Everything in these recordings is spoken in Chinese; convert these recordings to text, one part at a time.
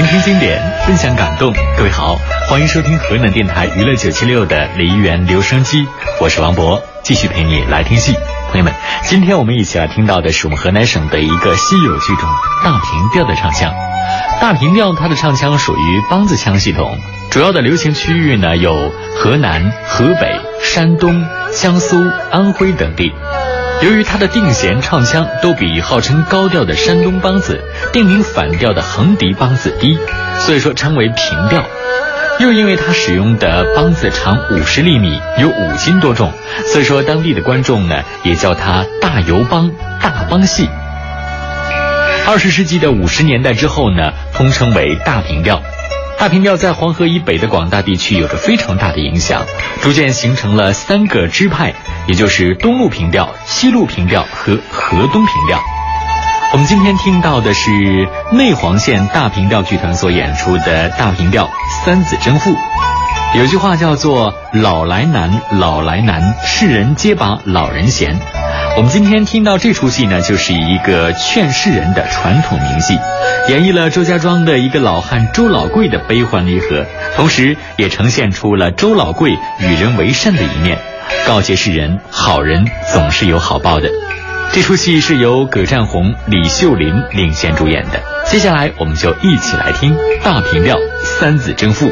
聆听经典，分享感动。各位好，欢迎收听河南电台娱乐九七六的梨园留声机，我是王博，继续陪你来听戏。朋友们，今天我们一起来听到的是我们河南省的一个稀有剧种——大平调的唱腔。大平调它的唱腔属于梆子腔系统，主要的流行区域呢有河南、河北、山东、江苏、安徽等地。由于它的定弦唱腔都比号称高调的山东梆子、定名反调的横笛梆子低，所以说称为平调。又因为它使用的梆子长五十厘米，有五斤多重，所以说当地的观众呢也叫它大油梆、大梆戏。二十世纪的五十年代之后呢，通称为大平调。大平调在黄河以北的广大地区有着非常大的影响，逐渐形成了三个支派，也就是东路平调、西路平调和河东平调。我们今天听到的是内黄县大平调剧团所演出的大平调《三子争父》。有句话叫做“老来难，老来难，世人皆把老人嫌”。我们今天听到这出戏呢，就是一个劝世人的传统名戏。演绎了周家庄的一个老汉周老贵的悲欢离合，同时也呈现出了周老贵与人为善的一面，告诫世人好人总是有好报的。这出戏是由葛占红、李秀林领衔主演的。接下来，我们就一起来听大平调《三子争父》。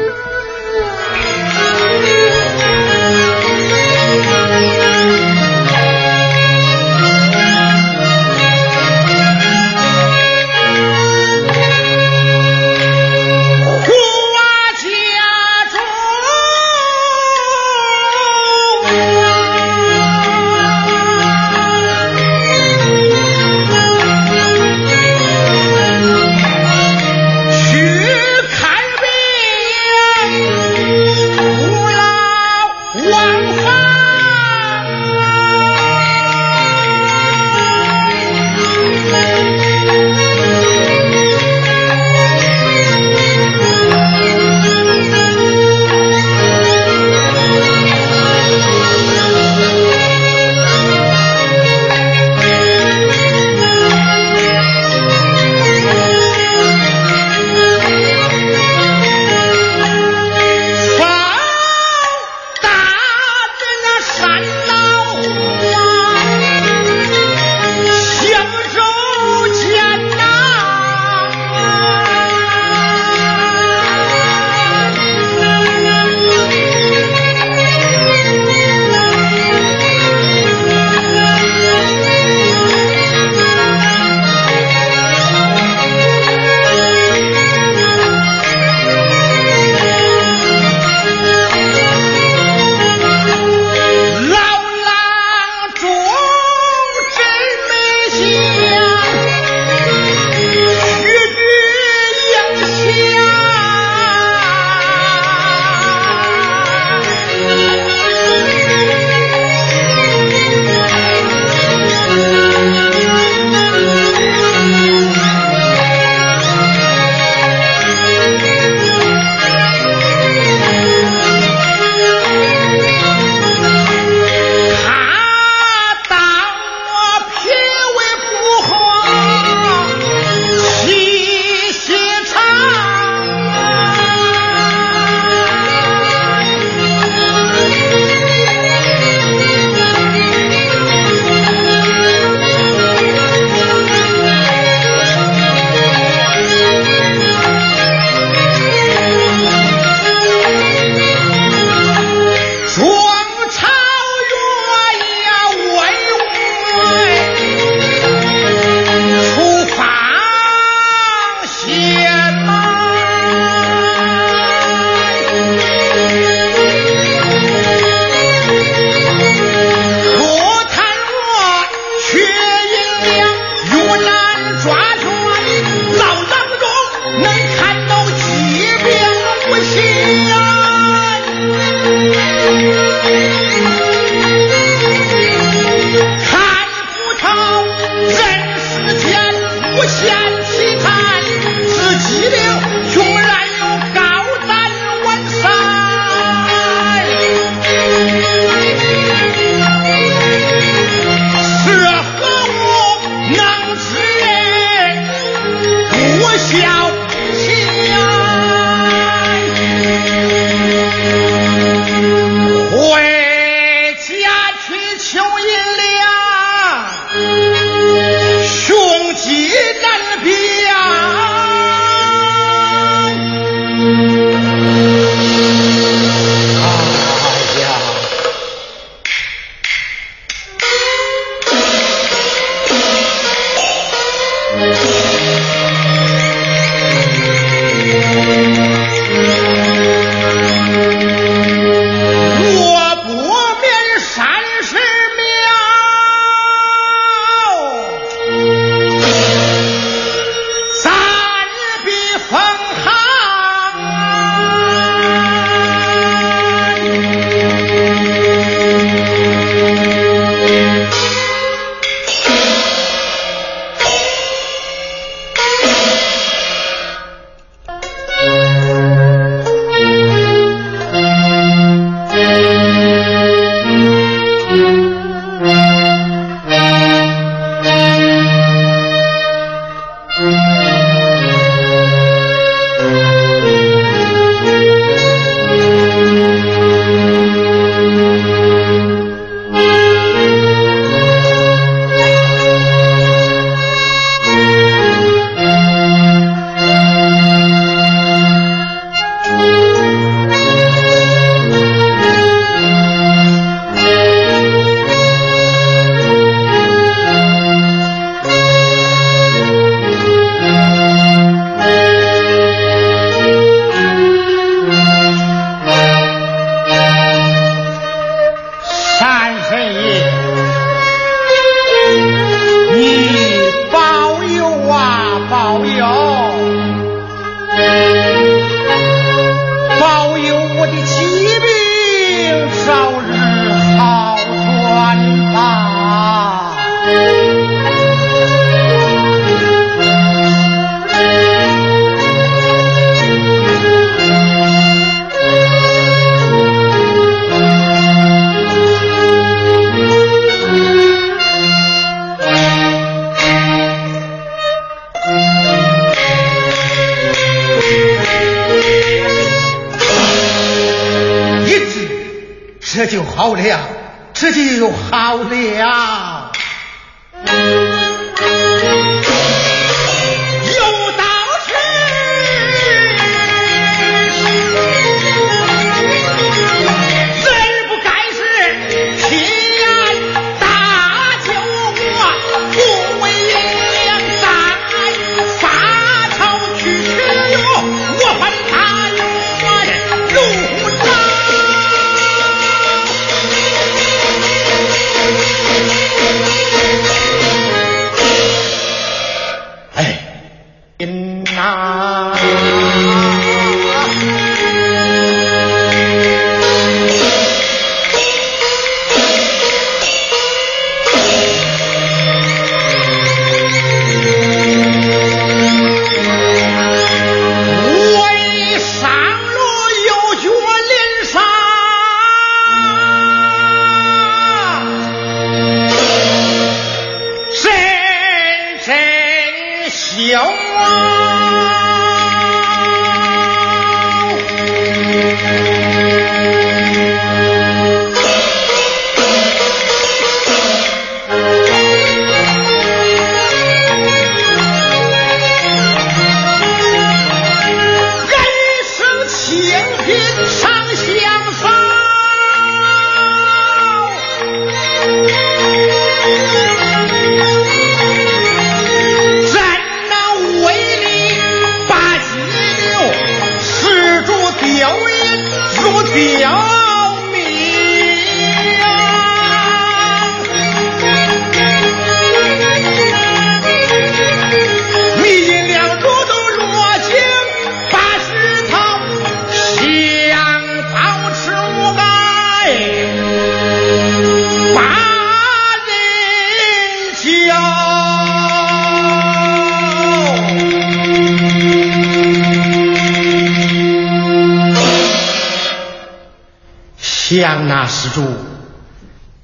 将那施主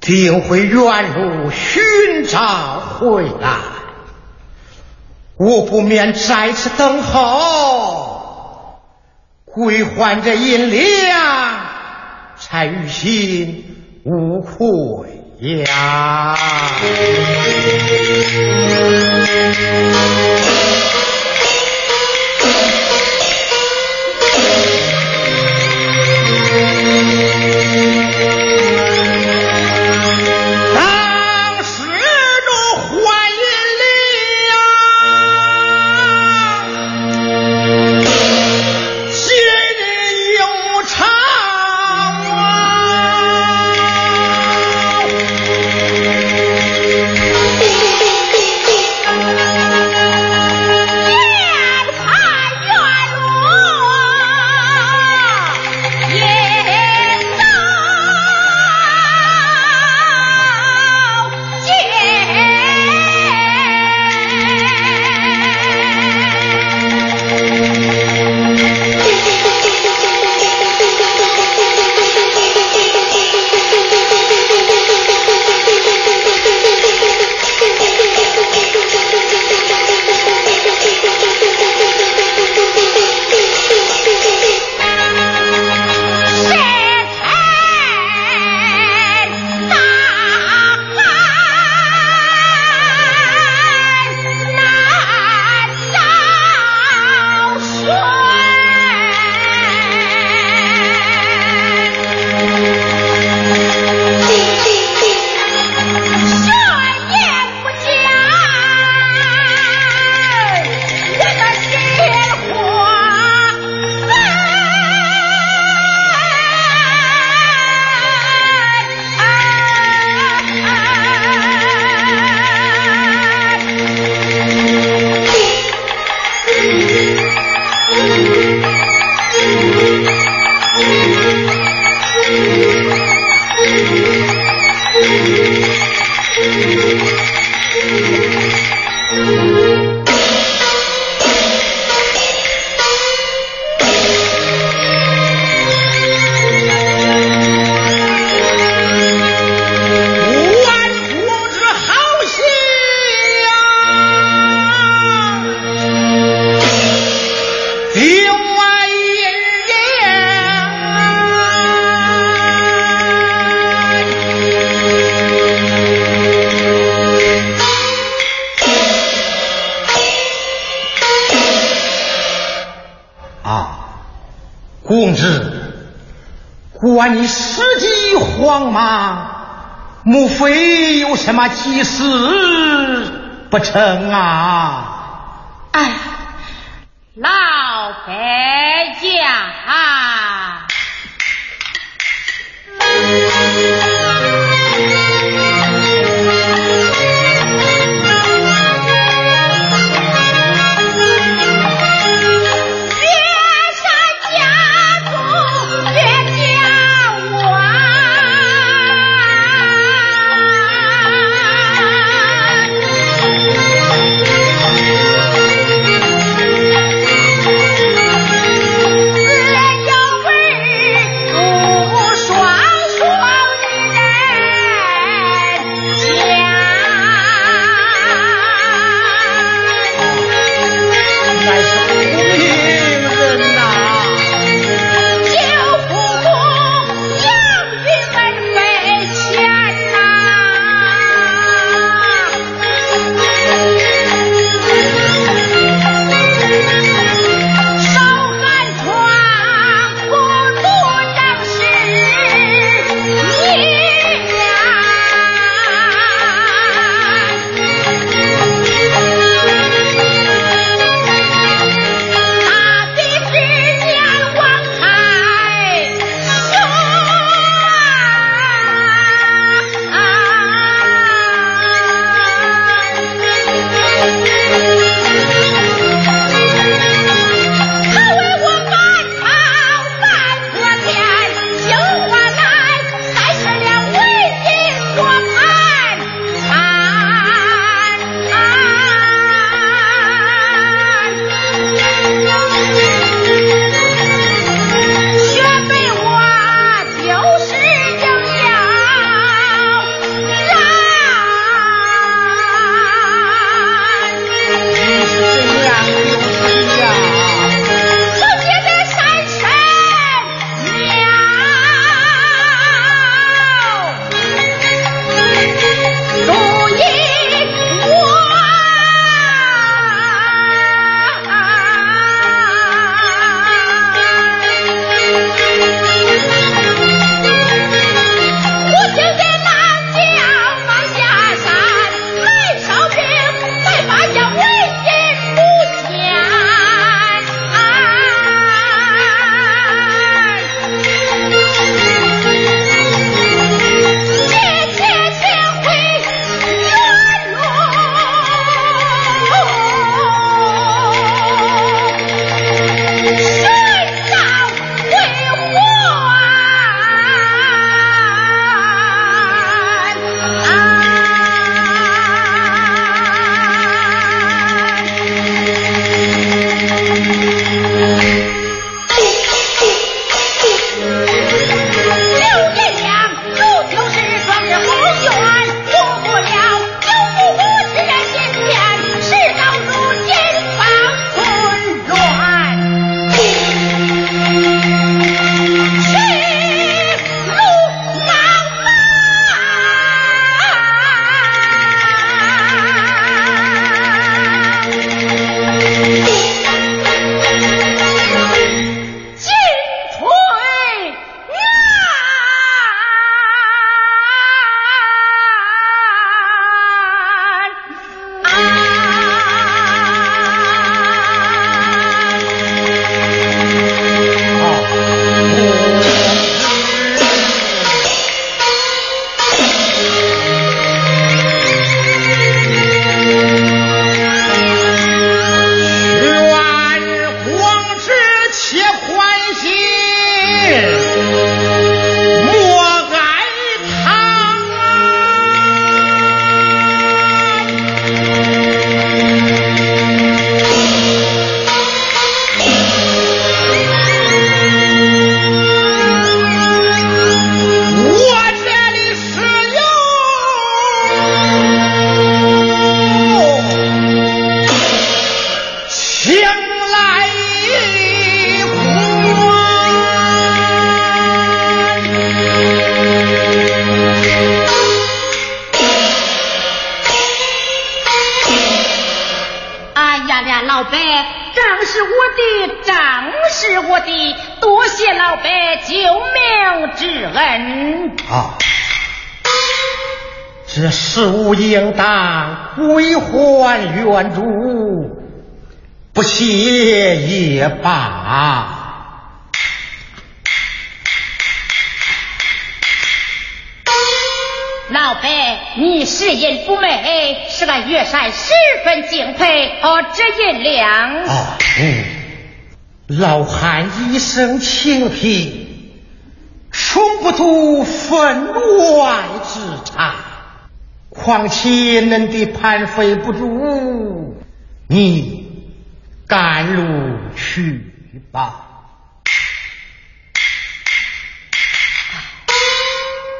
定会原路寻找回来，我不免在此等候，归还这银两，才于心无愧呀。公子，管你时机慌忙，莫非有什么急事不成啊？哎，老白家。还原主，不谢也罢。老伯，你识银不美，是俺岳山十分敬佩。哦，这银两。哦，嗯，老汉一生清贫，从不图分外之财。况且恁的盘费不足，你赶路去吧。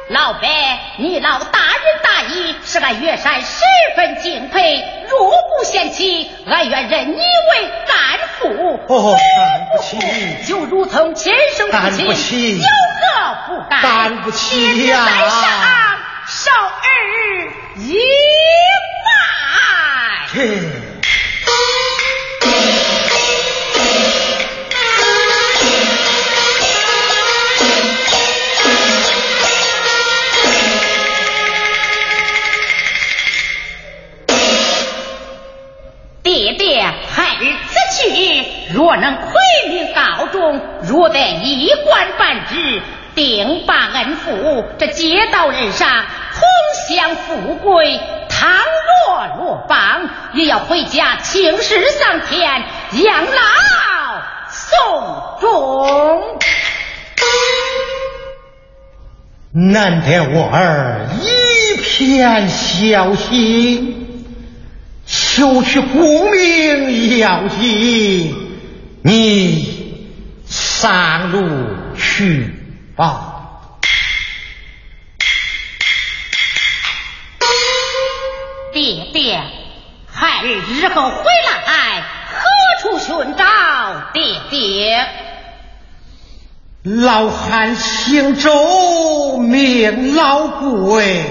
老伯，你老大仁大义，是俺岳山十分敬佩。若不嫌弃，俺愿认你为干父。哦，干不起，就如同亲生父亲，有何不敢？干不起呀！在上，少儿一拜爹爹孩儿此去。若能窥明高中若得一官半职定把恩福这接到任上同享富贵。倘若落榜，也要回家请示上天，养老送终。难得我儿一片孝心，求取功名要紧。你上路去吧，爹爹，孩儿日后回来何处寻找爹爹？老汉姓周，名老贵，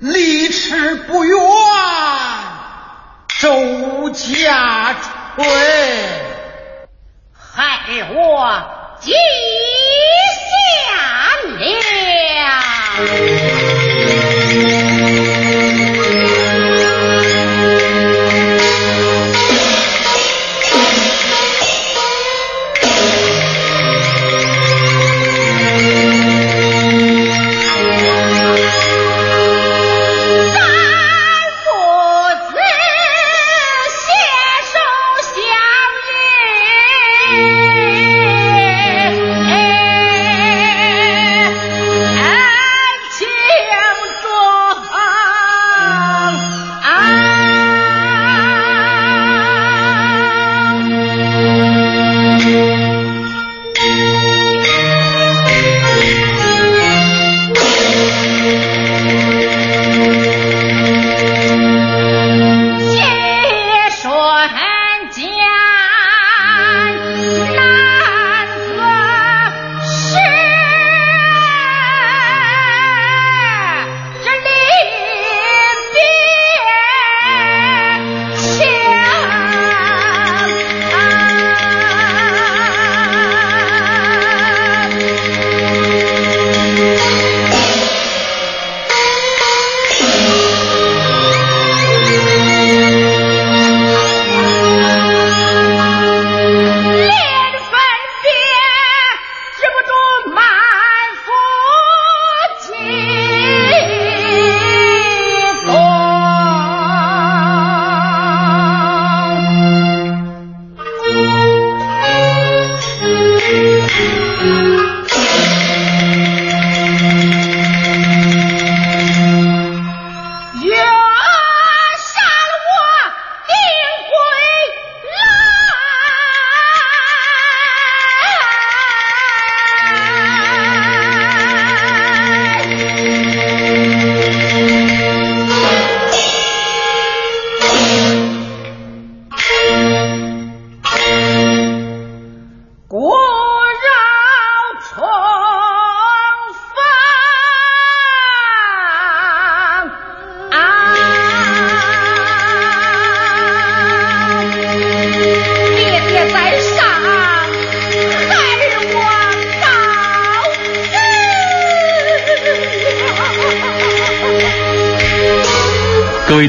离池不远，周家村。孩儿我记下了。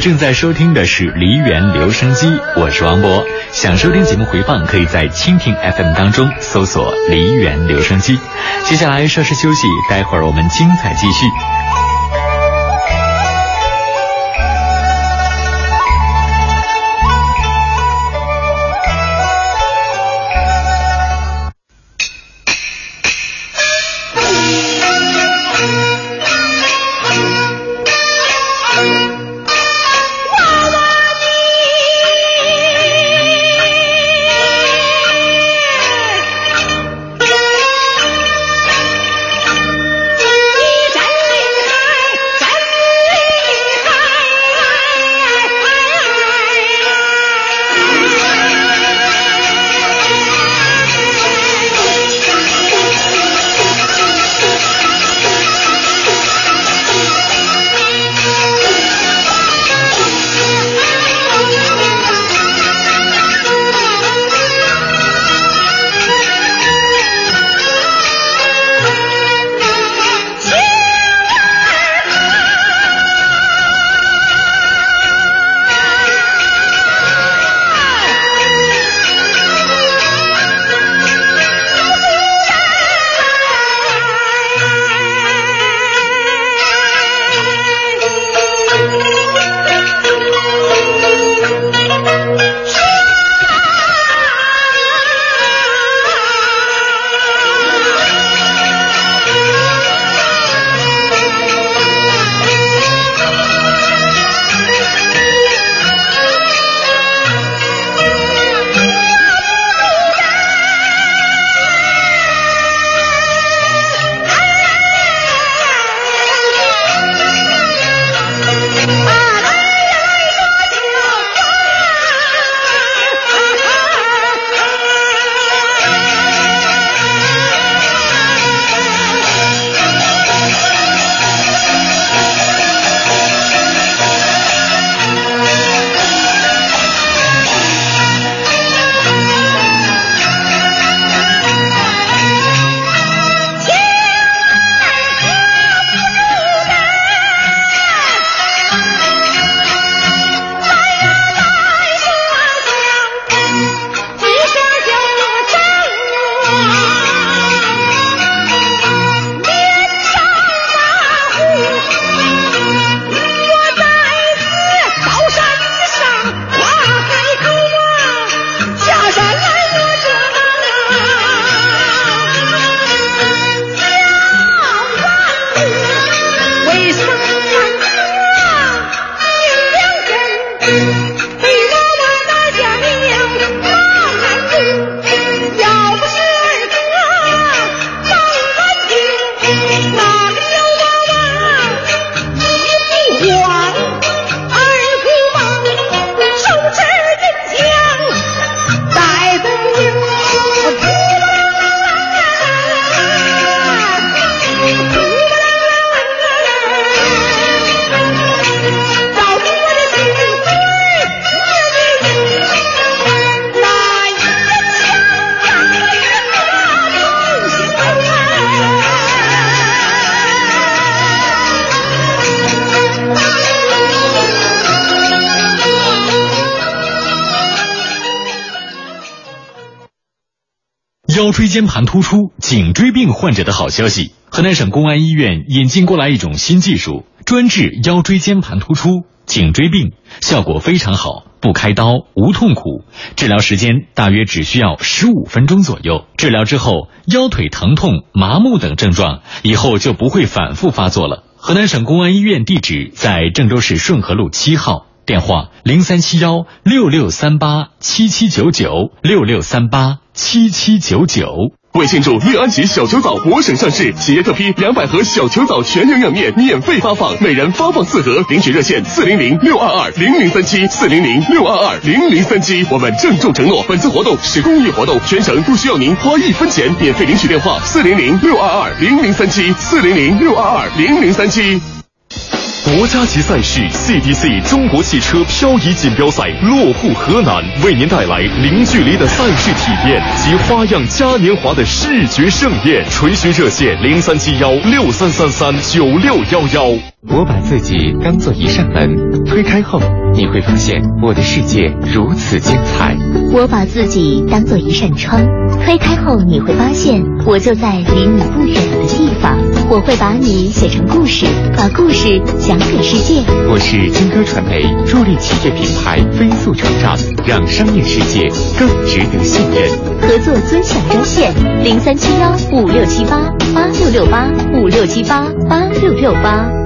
正在收听的是梨园留声机，我是王博。想收听节目回放，可以在蜻蜓 FM 当中搜索“梨园留声机”。接下来稍事休息，待会儿我们精彩继续。椎间盘突出、颈椎病患者的好消息！河南省公安医院引进过来一种新技术，专治腰椎间盘突出、颈椎病，效果非常好，不开刀，无痛苦，治疗时间大约只需要十五分钟左右。治疗之后，腰腿疼痛、麻木等症状以后就不会反复发作了。河南省公安医院地址在郑州市顺河路七号。电话零三七幺六六三八七七九九六六三八七七九九。为庆祝乐安琪小球藻博省上市，企业特批两百盒小球藻全营养面免费发放，每人发放四盒。领取热线四零零六二二零零三七四零零六二二零零三七。我们郑重承诺，本次活动是公益活动，全程不需要您花一分钱，免费领取电话四零零六二二零零三七四零零六二二零零三七。国家级赛事 CDC 中国汽车漂移锦标赛落户河南，为您带来零距离的赛事体验及花样嘉年华的视觉盛宴。垂询热线零三七幺六三三三九六幺幺。我把自己当做一扇门，推开后你会发现我的世界如此精彩。我把自己当做一扇窗，推开后你会发现我就在离你不远的地方。我会把你写成故事，把故事讲给世界。我是金歌传媒，助力企业品牌飞速成长，让商业世界更值得信任。合作尊享专线：零三七幺五六七八八六六八五六七八八六六八。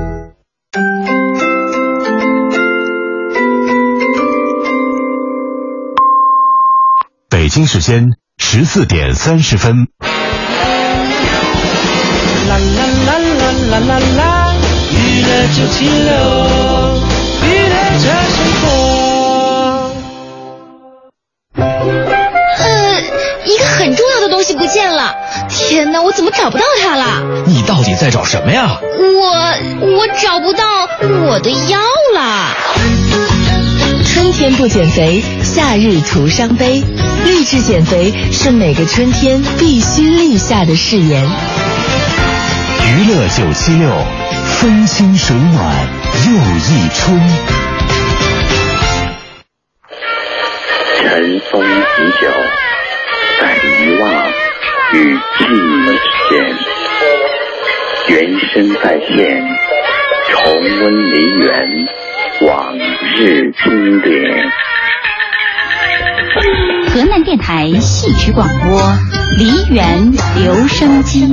北京时间十四点三十分。啦啦啦啦啦啦啦！娱乐九七六，娱乐这生见了！天哪，我怎么找不到他了？你到底在找什么呀？我我找不到我的腰了。春天不减肥，夏日徒伤悲。励志减肥是每个春天必须立下的誓言。娱乐九七六，风清水暖又一春。尘封已久，在遗忘与记忆之间，原声再现，重温梨园往日经典。河南电台戏曲广播《梨园留声机》，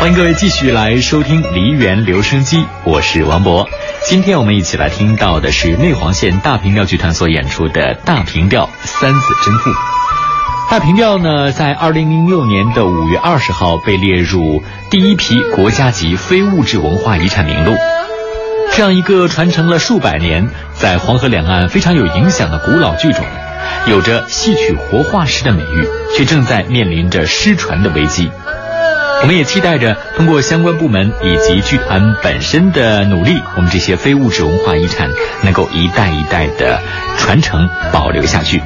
欢迎各位继续来收听《梨园留声机》，我是王博。今天我们一起来听到的是内黄县大平调剧团所演出的大平调《三子真妇》。大平调呢，在二零零六年的五月二十号被列入第一批国家级非物质文化遗产名录。这样一个传承了数百年，在黄河两岸非常有影响的古老剧种，有着戏曲活化石的美誉，却正在面临着失传的危机。我们也期待着通过相关部门以及剧团本身的努力，我们这些非物质文化遗产能够一代一代的传承保留下去。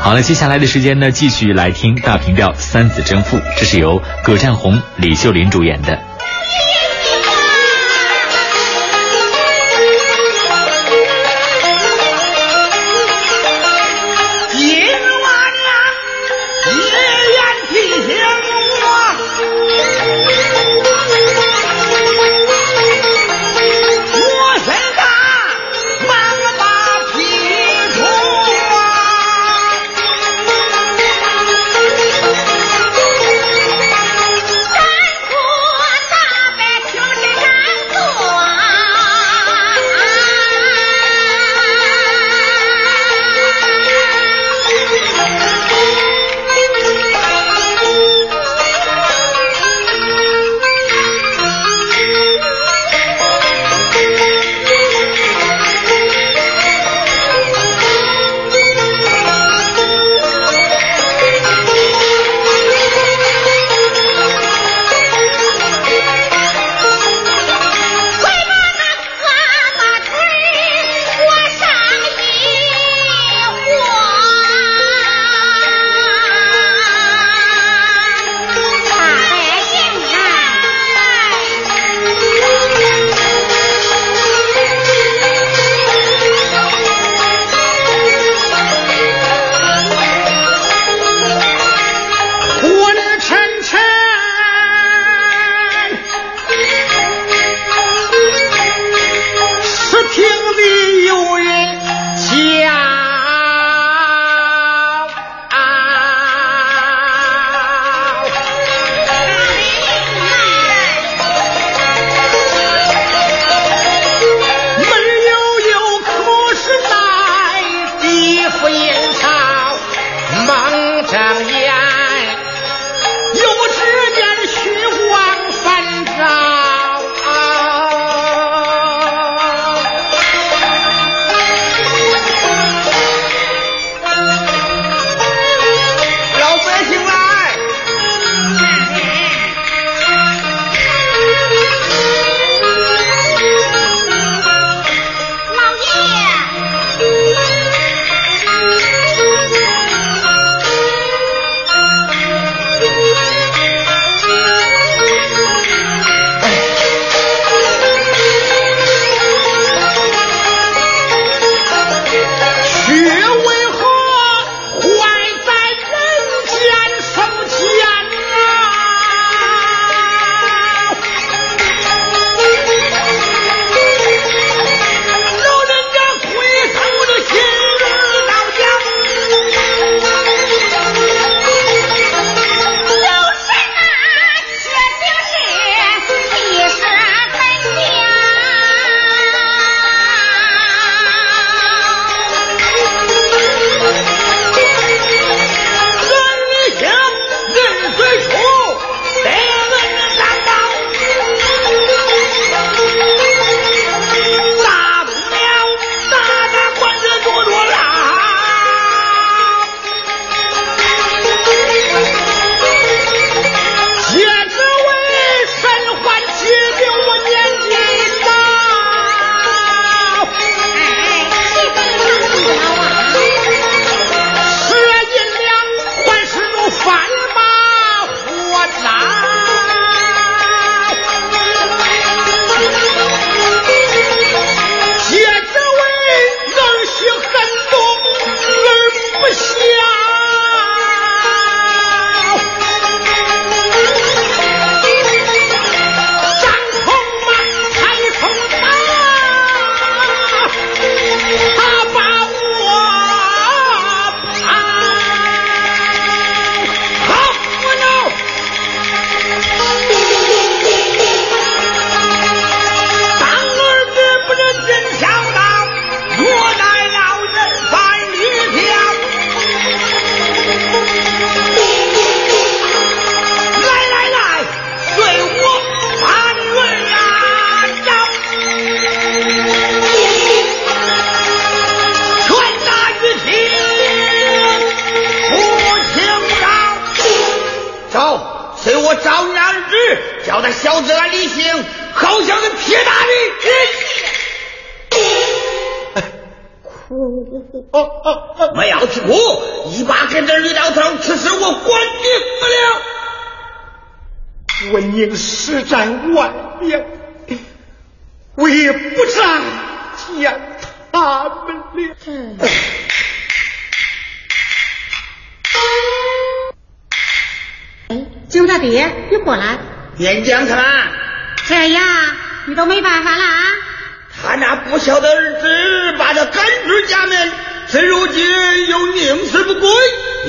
好了，接下来的时间呢，继续来听大平调《三子争父》，这是由葛占红、李秀林主演的。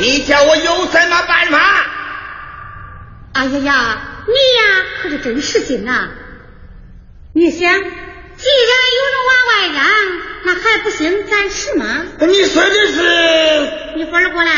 你叫我有什么办法？哎呀呀你呀可是真实心呐你想既然有人往外让那还不行咱是吗？你说的是你回来过来。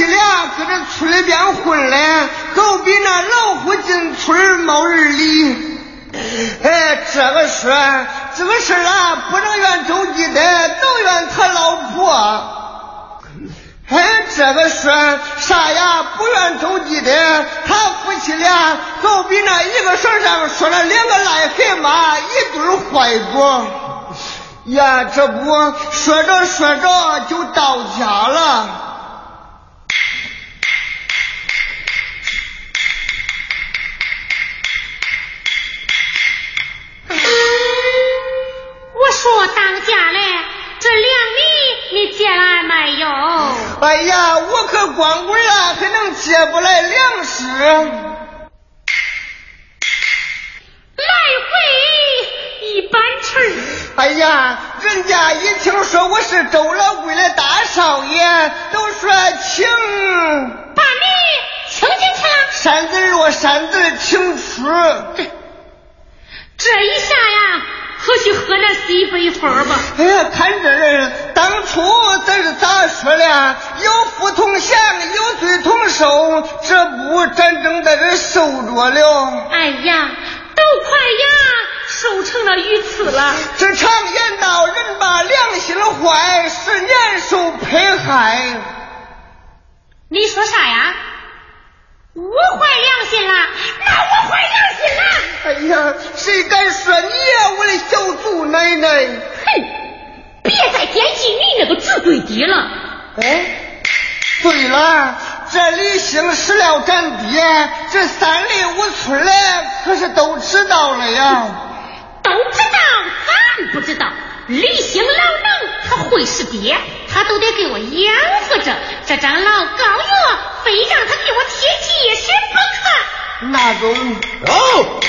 俺夫妻俩搁这村里边混嘞，都比那老虎进村没人理。哎，这个事儿，这个事儿啊，不能怨周记的，都怨他老婆。哎，这个事儿啥呀？不怨周记的，他夫妻俩都比那一个绳上说了两个癞蛤蟆，一对坏果。呀，这不说着说着就到家了。哎呀，我可光棍了，还能借不来粮食？来回一板秤儿。哎呀，人家一听说我是周老贵的大少爷，都说请把你请进去了。山子若山子请出。这一下呀，可去喝那西北风吧。哎呀，看这人，当初咱是咋说的？有福同享，有罪同受，这不咱正在这受着了。哎呀，都快呀，受成了鱼刺了。这常言道，人把良心坏，十年受迫害。你说啥呀？我坏良心了，那我坏良心了。哎呀，谁敢说你呀，我的小祖奶奶？哼，别再惦记你那个侄闺爹了。哎，对了，这李兴死了咱爹，这三里五村的可是都知道了呀。都知道，咱不知道。李兴老能，他会识别，他都得给我养活着。这张老高药，非让他给我贴几十不可。那种走。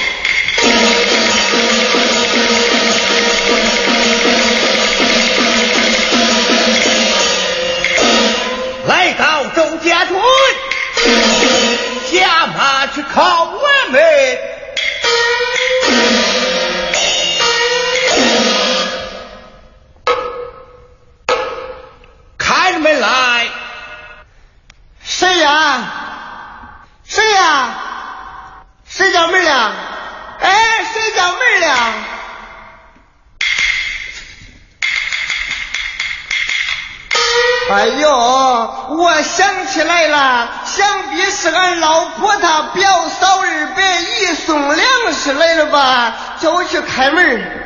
来到周家屯，下马去靠我们。谁呀？谁呀？谁叫门了？哎，谁叫门了？哎呦，我想起来了，想必是俺老婆她表嫂二百姨送粮食来了吧？叫我去开门。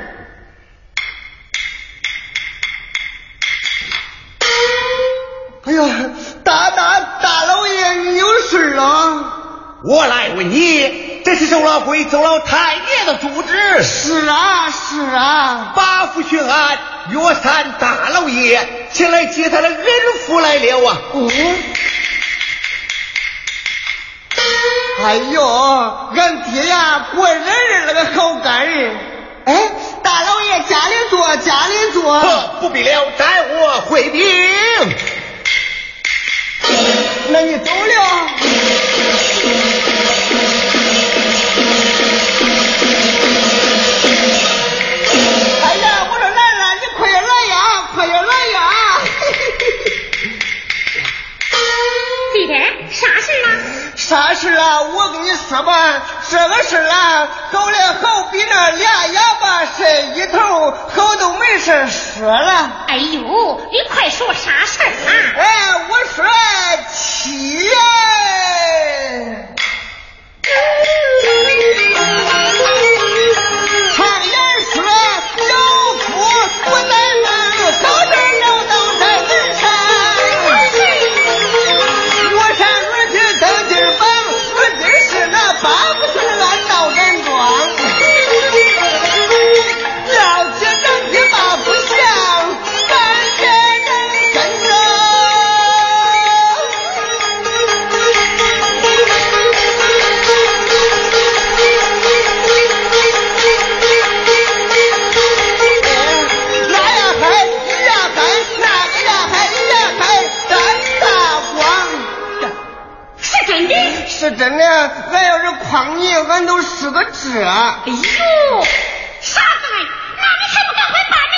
哎呀，大大大老爷，你有事啊？我来问你，这是周老贵、周老太爷的住址。是啊，是啊。八府巡按岳山大老爷前来接他的恩福来了啊！哦。哎呦，俺爹呀，果然是那个好干人。哎，大老爷家里坐，家里坐。不必了，待我回禀。那你走了。啥事啊？我跟你说吧，这个事啊，搞得好比那俩哑巴晒一头，好都没事说了。哎呦，你快说啥事啊？哎，我说七爷。常言说，有福不在门，到这真的，俺要是诓你，俺都是个这。哎呦，傻子们，那你还不赶快把你？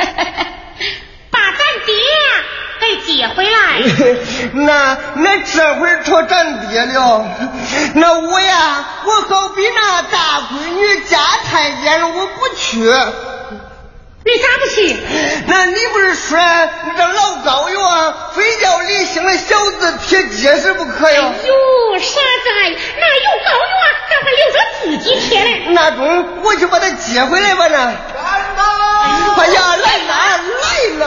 把咱爹给接回来。那那这回朝咱爹了。那我呀，我好比那大闺女家太监，我不去。你咋不去？那你不是说你这老高哟，非叫李兴的小子贴结实不可呀？哎呦，傻子，那有高哟，咱还留着自己贴嘞。那中，我去把他接回来吧呢。来啦！哎呀，来啦，来了！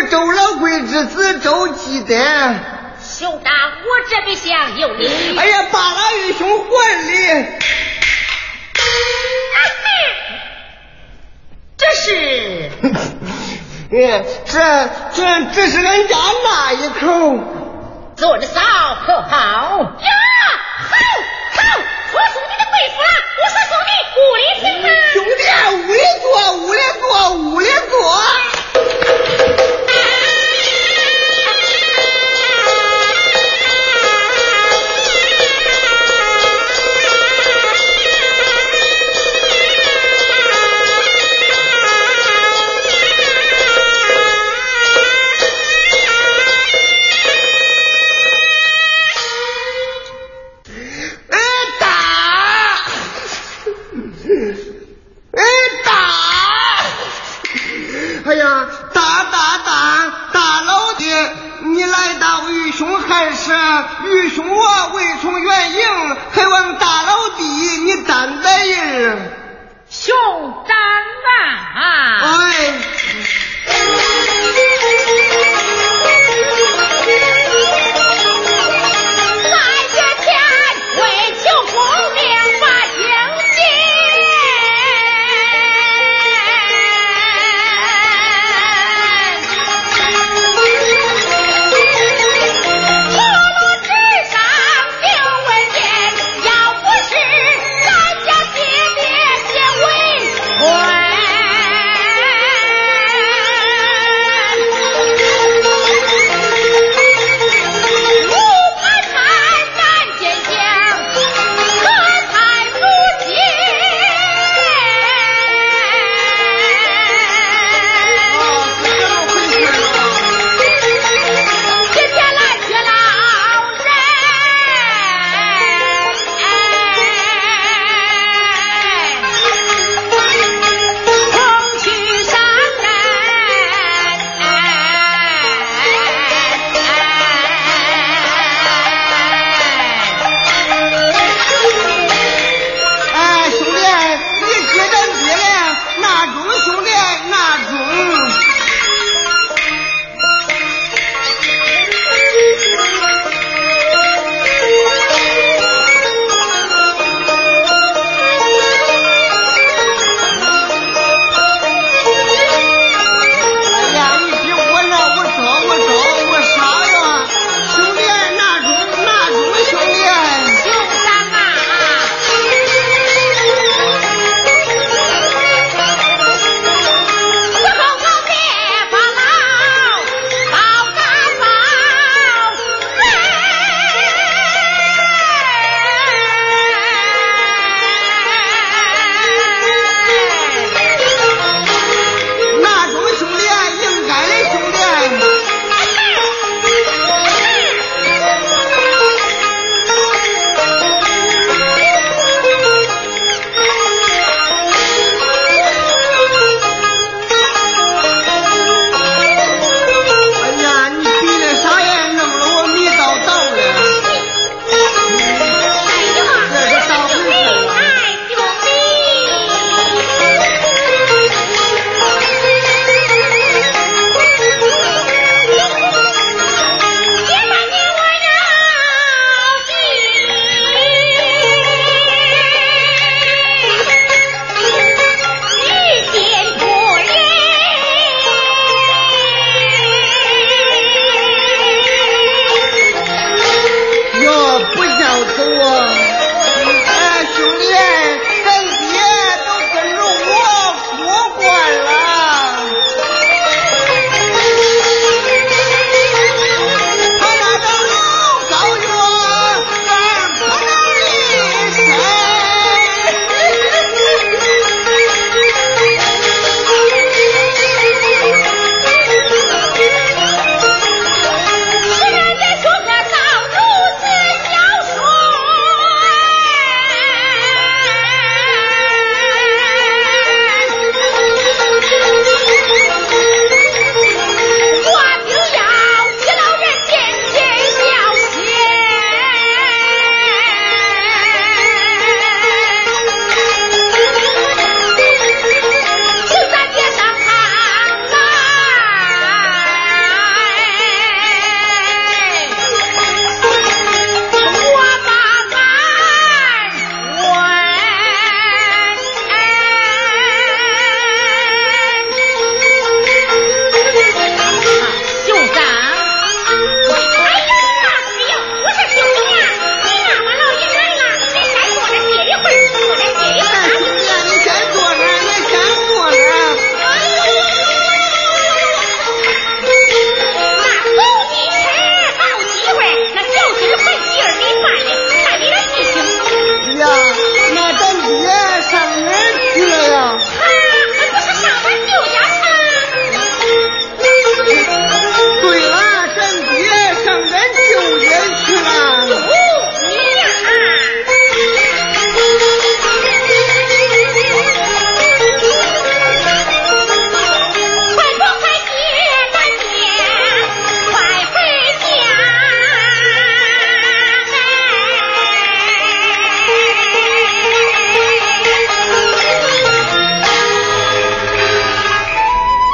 是周老贵之子周继德。兄长，我这边想有礼。哎呀，八拉玉兄还礼。这是，哎，这这这是俺家那一口。做的早可好？呀，好，好，我送你的贵妇了，我说送你屋里请他。兄弟，屋里坐，屋里坐，屋里坐。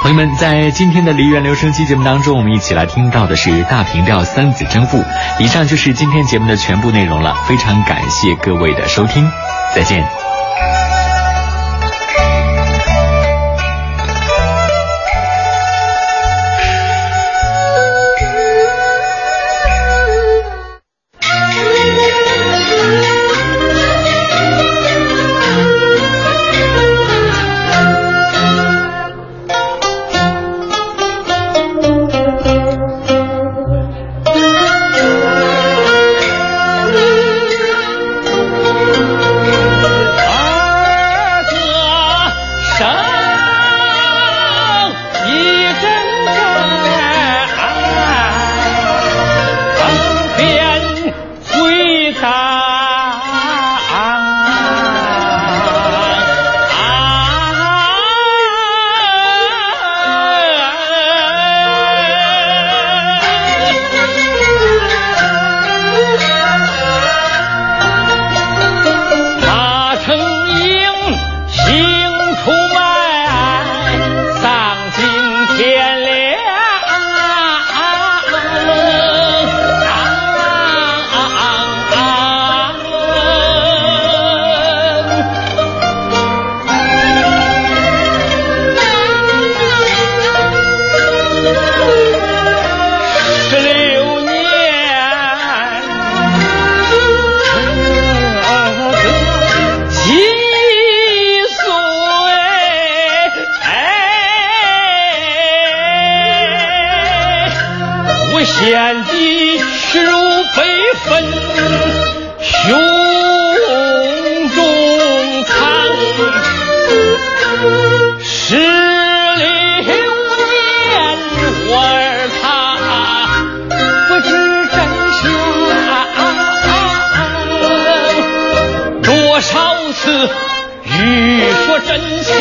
朋友们，在今天的梨园留声机节目当中，我们一起来听到的是大平调三子争父。以上就是今天节目的全部内容了，非常感谢各位的收听，再见。献帝屈辱悲愤胸中藏十六年我儿他不知真相多少次欲说真情